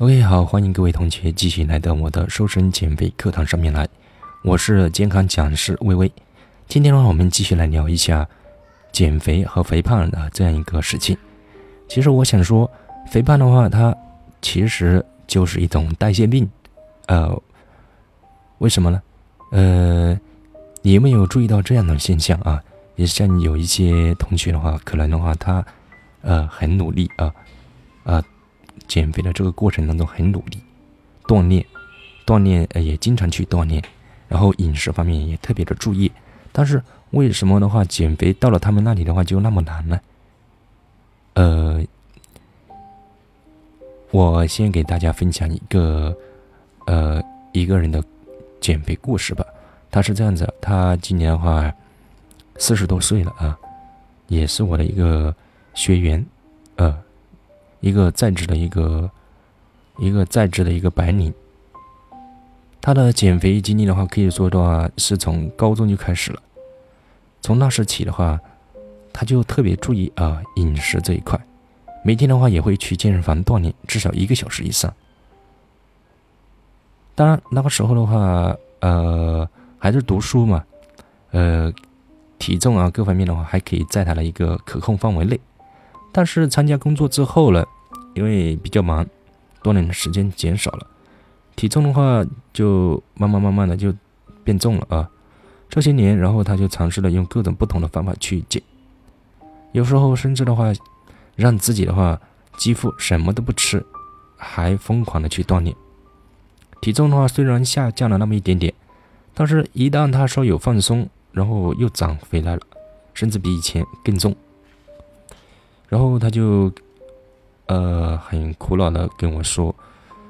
OK，好，欢迎各位同学继续来到我的瘦身减肥课堂上面来。我是健康讲师微微。今天的话，我们继续来聊一下减肥和肥胖的这样一个事情。其实我想说，肥胖的话，它其实就是一种代谢病。呃，为什么呢？呃，你有没有注意到这样的现象啊？也像有一些同学的话，可能的话，他呃很努力啊，啊。减肥的这个过程当中很努力，锻炼，锻炼，呃，也经常去锻炼，然后饮食方面也特别的注意。但是为什么的话，减肥到了他们那里的话就那么难呢？呃，我先给大家分享一个，呃，一个人的减肥故事吧。他是这样子，他今年的话四十多岁了啊，也是我的一个学员，呃。一个在职的一个，一个在职的一个白领，他的减肥经历的话，可以说的话是从高中就开始了。从那时起的话，他就特别注意啊饮食这一块，每天的话也会去健身房锻炼，至少一个小时以上。当然那个时候的话，呃，还是读书嘛，呃，体重啊各方面的话还可以在他的一个可控范围内。但是参加工作之后呢，因为比较忙，锻炼的时间减少了，体重的话就慢慢慢慢的就变重了啊。这些年，然后他就尝试了用各种不同的方法去减，有时候甚至的话，让自己的话几乎什么都不吃，还疯狂的去锻炼。体重的话虽然下降了那么一点点，但是一旦他稍有放松，然后又长回来了，甚至比以前更重。然后他就，呃，很苦恼的跟我说：“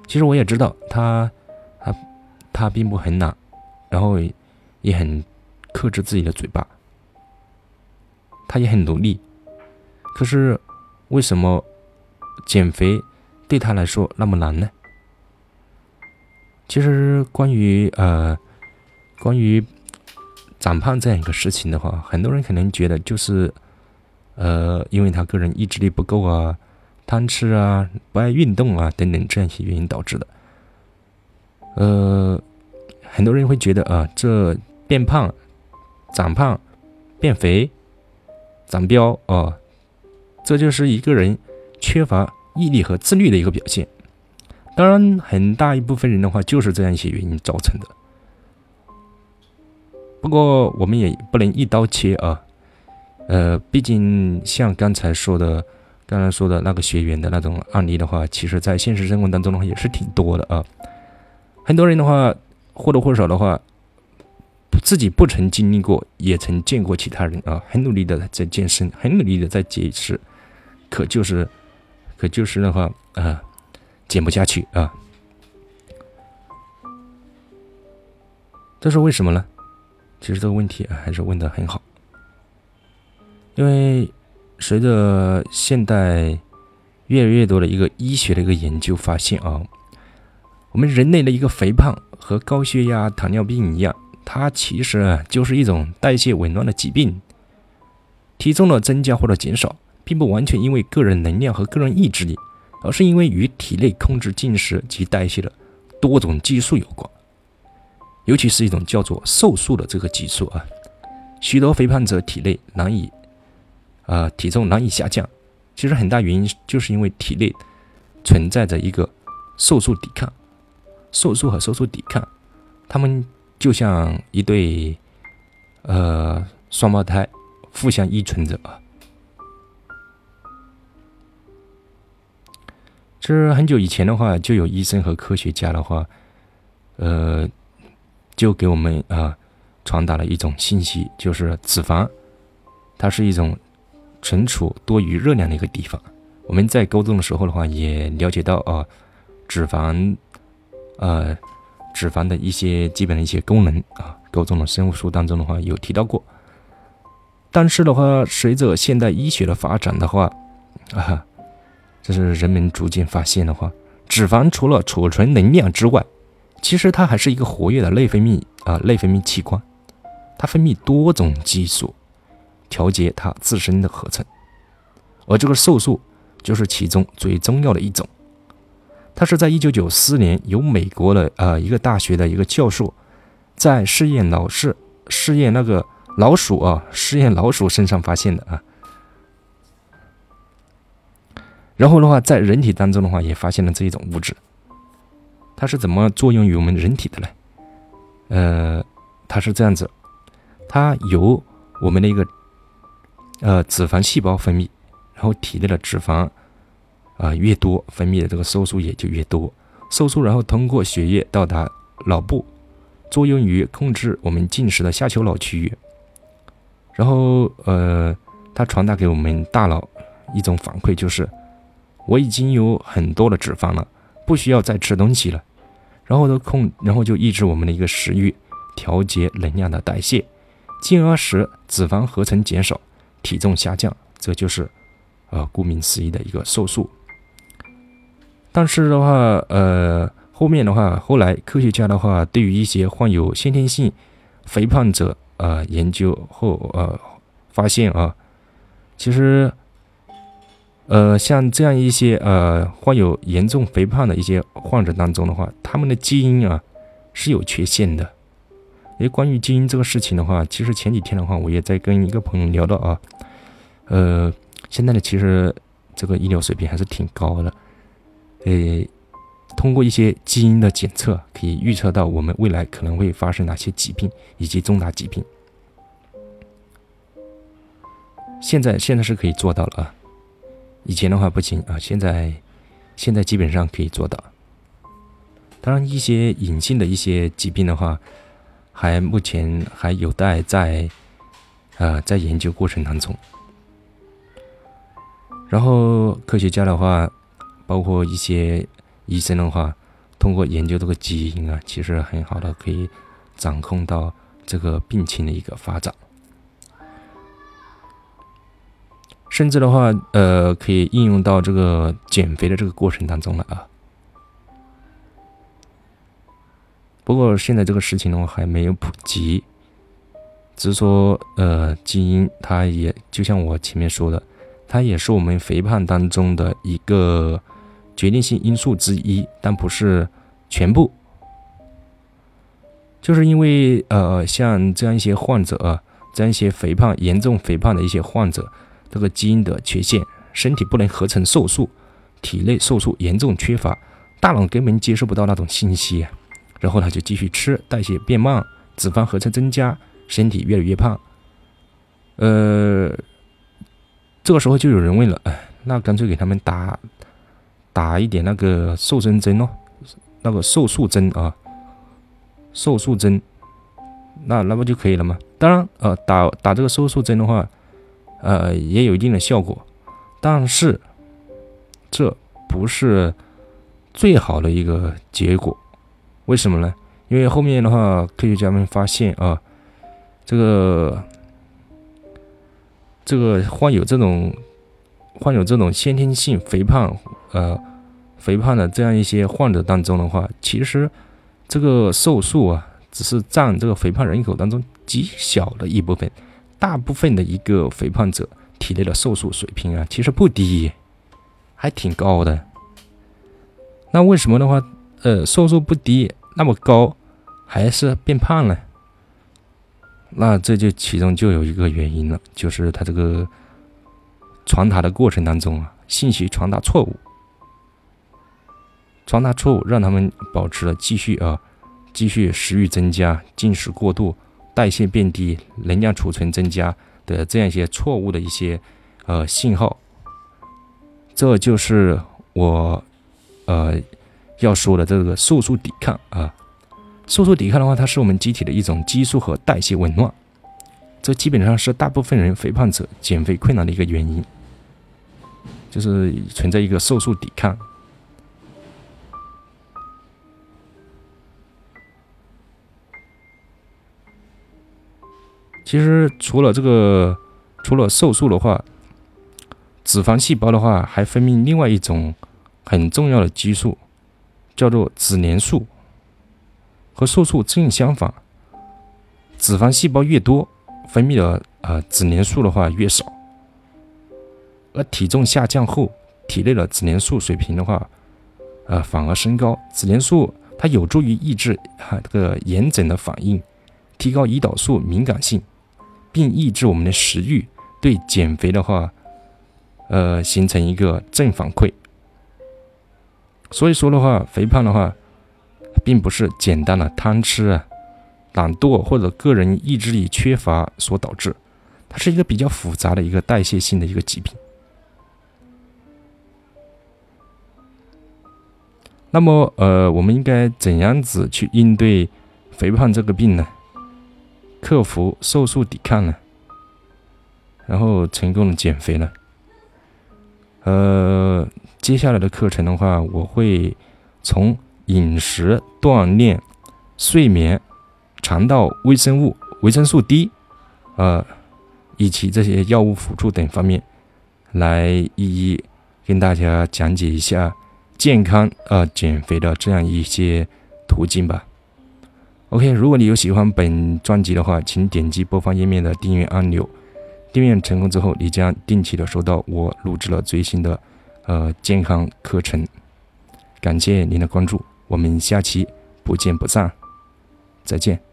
其实我也知道他，他，他并不很懒，然后也很克制自己的嘴巴，他也很努力。可是为什么减肥对他来说那么难呢？其实关于呃，关于长胖这样一个事情的话，很多人可能觉得就是。”呃，因为他个人意志力不够啊，贪吃啊，不爱运动啊，等等这样一些原因导致的。呃，很多人会觉得啊，这变胖、长胖、变肥、长膘啊，这就是一个人缺乏毅力和自律的一个表现。当然，很大一部分人的话，就是这样一些原因造成的。不过，我们也不能一刀切啊。呃，毕竟像刚才说的，刚才说的那个学员的那种案例的话，其实在现实生活当中的话也是挺多的啊。很多人的话或多或少的话，自己不曾经历过，也曾见过其他人啊，很努力的在健身，很努力的在节食，可就是，可就是的话啊，减不下去啊。这是为什么呢？其实这个问题还是问的很好。因为随着现代越来越多的一个医学的一个研究发现啊，我们人类的一个肥胖和高血压、糖尿病一样，它其实就是一种代谢紊乱的疾病。体重的增加或者减少，并不完全因为个人能量和个人意志力，而是因为与体内控制进食及代谢的多种激素有关，尤其是一种叫做瘦素的这个激素啊，许多肥胖者体内难以。啊，体重难以下降，其实很大原因就是因为体内存在着一个瘦素抵抗，瘦素和瘦素抵抗，他们就像一对呃双胞胎，互相依存着啊。这很久以前的话，就有医生和科学家的话，呃，就给我们啊传达了一种信息，就是脂肪，它是一种。存储多余热量的一个地方，我们在高中的时候的话也了解到啊，脂肪，呃，脂肪的一些基本的一些功能啊，高中的生物书当中的话有提到过。但是的话，随着现代医学的发展的话，啊，这是人们逐渐发现的话，脂肪除了储存能量之外，其实它还是一个活跃的内分泌啊，内分泌器官，它分泌多种激素。调节它自身的合成，而这个瘦素就是其中最重要的一种。它是在一九九四年由美国的呃一个大学的一个教授，在试验老师试验那个老鼠啊，试验老鼠身上发现的啊。然后的话，在人体当中的话，也发现了这一种物质。它是怎么作用于我们人体的呢？呃，它是这样子，它由我们的一个呃脂肪细胞分泌，然后体内的脂肪啊越多，分泌的这个色素也就越多。色素然后通过血液到达脑部，作用于控制我们进食的下丘脑区域。然后呃，它传达给我们大脑一种反馈，就是。我已经有很多的脂肪了，不需要再吃东西了，然后都控，然后就抑制我们的一个食欲，调节能量的代谢，进而使脂肪合成减少，体重下降。这就是，呃，顾名思义的一个瘦素。但是的话，呃，后面的话，后来科学家的话，对于一些患有先天性肥胖者，呃，研究后，呃，发现啊，其实。呃，像这样一些呃患有严重肥胖的一些患者当中的话，他们的基因啊是有缺陷的。诶，关于基因这个事情的话，其实前几天的话，我也在跟一个朋友聊到啊，呃，现在的其实这个医疗水平还是挺高的，呃，通过一些基因的检测，可以预测到我们未来可能会发生哪些疾病以及重大疾病。现在现在是可以做到了啊。以前的话不行啊，现在现在基本上可以做到。当然，一些隐性的一些疾病的话，还目前还有待在啊在研究过程当中。然后科学家的话，包括一些医生的话，通过研究这个基因啊，其实很好的可以掌控到这个病情的一个发展。甚至的话，呃，可以应用到这个减肥的这个过程当中了啊。不过现在这个事情的话还没有普及，只是说，呃，基因它也就像我前面说的，它也是我们肥胖当中的一个决定性因素之一，但不是全部。就是因为呃，像这样一些患者啊，这样一些肥胖、严重肥胖的一些患者。这个基因的缺陷，身体不能合成瘦素，体内瘦素严重缺乏，大脑根本接收不到那种信息啊，然后他就继续吃，代谢变慢，脂肪合成增加，身体越来越胖。呃，这个时候就有人问了，哎，那干脆给他们打打一点那个瘦身针咯，那个瘦素针啊，瘦素针，那那不就可以了吗？当然，呃，打打这个瘦素针的话。呃，也有一定的效果，但是这不是最好的一个结果。为什么呢？因为后面的话，科学家们发现啊，这个这个患有这种患有这种先天性肥胖呃肥胖的这样一些患者当中的话，其实这个瘦素啊，只是占这个肥胖人口当中极小的一部分。大部分的一个肥胖者体内的瘦素水平啊，其实不低，还挺高的。那为什么的话，呃，瘦素不低那么高，还是变胖了？那这就其中就有一个原因了，就是它这个传达的过程当中啊，信息传达错误，传达错误，让他们保持了继续啊，继续食欲增加，进食过度。代谢变低，能量储存增加的这样一些错误的一些呃信号，这就是我呃要说的这个瘦素抵抗啊。瘦素抵抗的话，它是我们机体的一种激素和代谢紊乱，这基本上是大部分人肥胖者减肥困难的一个原因，就是存在一个瘦素抵抗。其实除了这个，除了瘦素的话，脂肪细胞的话还分泌另外一种很重要的激素，叫做脂粘素。和瘦素正相反，脂肪细胞越多，分泌的呃脂粘素的话越少。而体重下降后，体内的脂粘素水平的话，呃反而升高。脂粘素它有助于抑制哈这个炎症的反应，提高胰岛素敏感性，并抑制我们的食欲，对减肥的话，呃形成一个正反馈。所以说的话，肥胖的话，并不是简单的贪吃啊、懒惰或者个人意志力缺乏所导致，它是一个比较复杂的一个代谢性的一个疾病。那么，呃，我们应该怎样子去应对肥胖这个病呢？克服瘦素抵抗呢？然后成功的减肥呢？呃。接下来的课程的话，我会从饮食、锻炼、睡眠、肠道微生物、维生素 D，呃，以及这些药物辅助等方面，来一一跟大家讲解一下健康呃减肥的这样一些途径吧。OK，如果你有喜欢本专辑的话，请点击播放页面的订阅按钮。订阅成功之后，你将定期的收到我录制了最新的。呃，健康课程，感谢您的关注，我们下期不见不散，再见。